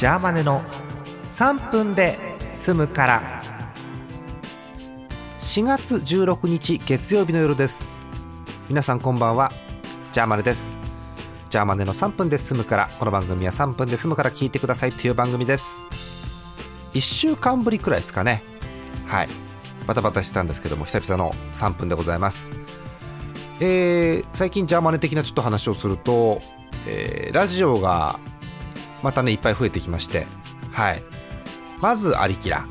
ジャーマネの3分で済むから。4月16日月曜日の夜です。皆さんこんばんは。ジャーマネです。ジャーマネの3分で済むから。この番組は3分で済むから。聞いてください。という番組です。1週間ぶりくらいですかね。はい。バタバタしてたんですけども久々の3分でございます。えー、最近ジャーマネ的なちょっと話をすると、えー、ラジオがまたねいっぱい増えてきまして。はい。まずアリキラ。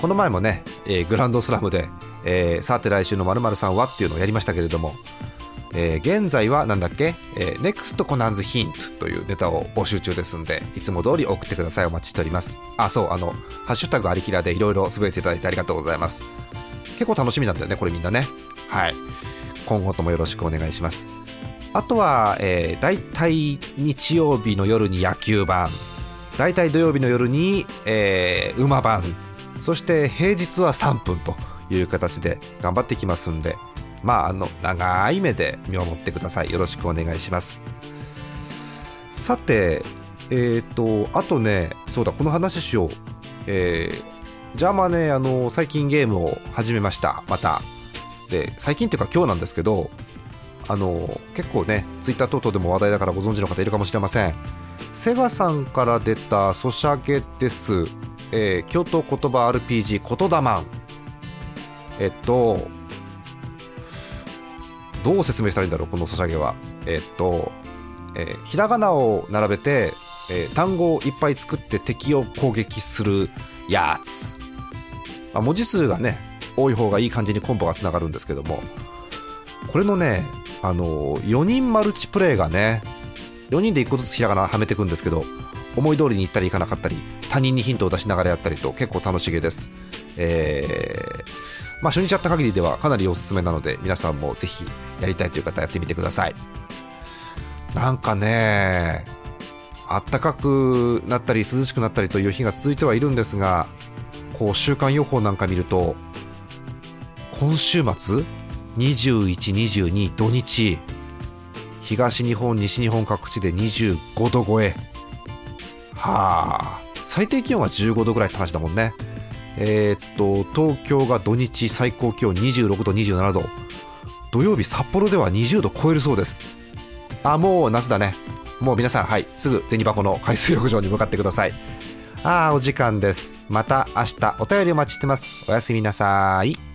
この前もね、えー、グランドスラムで、えー、さて来週のまるさんはっていうのをやりましたけれども、えー、現在はなんだっけ、えー、NEXT コナンズヒントというネタを募集中ですんでいつも通り送ってくださいお待ちしております。あそうあのハッシュタグアリキラでいろいろ滑っていただいてありがとうございます。結構楽しみなんだよねこれみんなね。はい。今後ともよろしくお願いします。あとは、えー、大体日曜日の夜に野球版大体土曜日の夜に、えー、馬番そして平日は3分という形で頑張ってきますんで。まああの長い目で見守ってください。よろしくお願いします。さてえっ、ー、とあとねそうだこの話しよう。えー、じゃあまあねあの最近ゲームを始めました。また。で最近っていうか今日なんですけどあの結構ねツイッター等々でも話題だからご存知の方いるかもしれません。セガさんから出たソシャゲです、えー、京都言葉 RPG 言霊。マンえっとどう説明したらいいんだろうこのソシャゲは。えっと、えー、ひらがなを並べて、えー、単語をいっぱい作って敵を攻撃するやつ、まあ、文字数がね多い方がいい感じにコンボがつながるんですけども。これのねあの4人マルチプレイがね4人で1個ずつひらがなはめていくんですけど思い通りにいったりいかなかったり他人にヒントを出しながらやったりと結構楽しげです、えー、まあ、初日やった限りではかなりおすすめなので皆さんもぜひやりたいという方やってみてください。なんかねあったかくなったり涼しくなったりという日が続いてはいるんですがこう週間予報なんか見ると今週末21、22土日。東日本、西日本各地で25度超え。はあ。最低気温は15度ぐらいって話だもんね。えー、っと東京が土日最高気温26度、27度。土曜日札幌では20度超えるそうです。あもう夏だね。もう皆さんはい。すぐ銭箱の海水浴場に向かってください。ああお時間です。また明日お便りお待ちしてます。おやすみなさい。